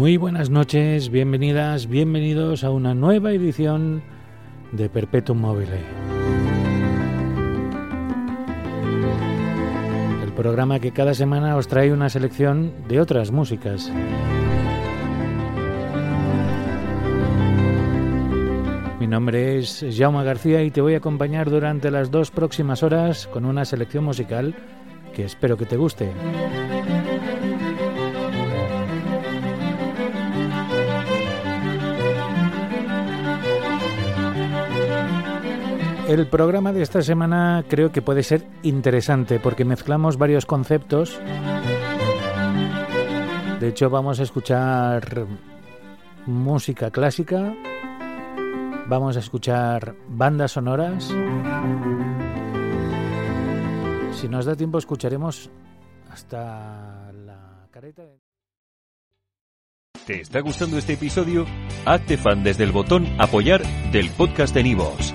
buenas noches, bienvenidas, bienvenidos a una nueva edición de Perpetuum Mobile. El programa que cada semana os trae una selección de otras músicas. Mi nombre es Jaume García y te voy a acompañar durante las dos próximas horas con una selección musical que espero que te guste. El programa de esta semana creo que puede ser interesante porque mezclamos varios conceptos. De hecho, vamos a escuchar música clásica, vamos a escuchar bandas sonoras. Si nos da tiempo, escucharemos hasta la careta. ¿Te está gustando este episodio? Hazte fan desde el botón Apoyar del podcast de Nivos.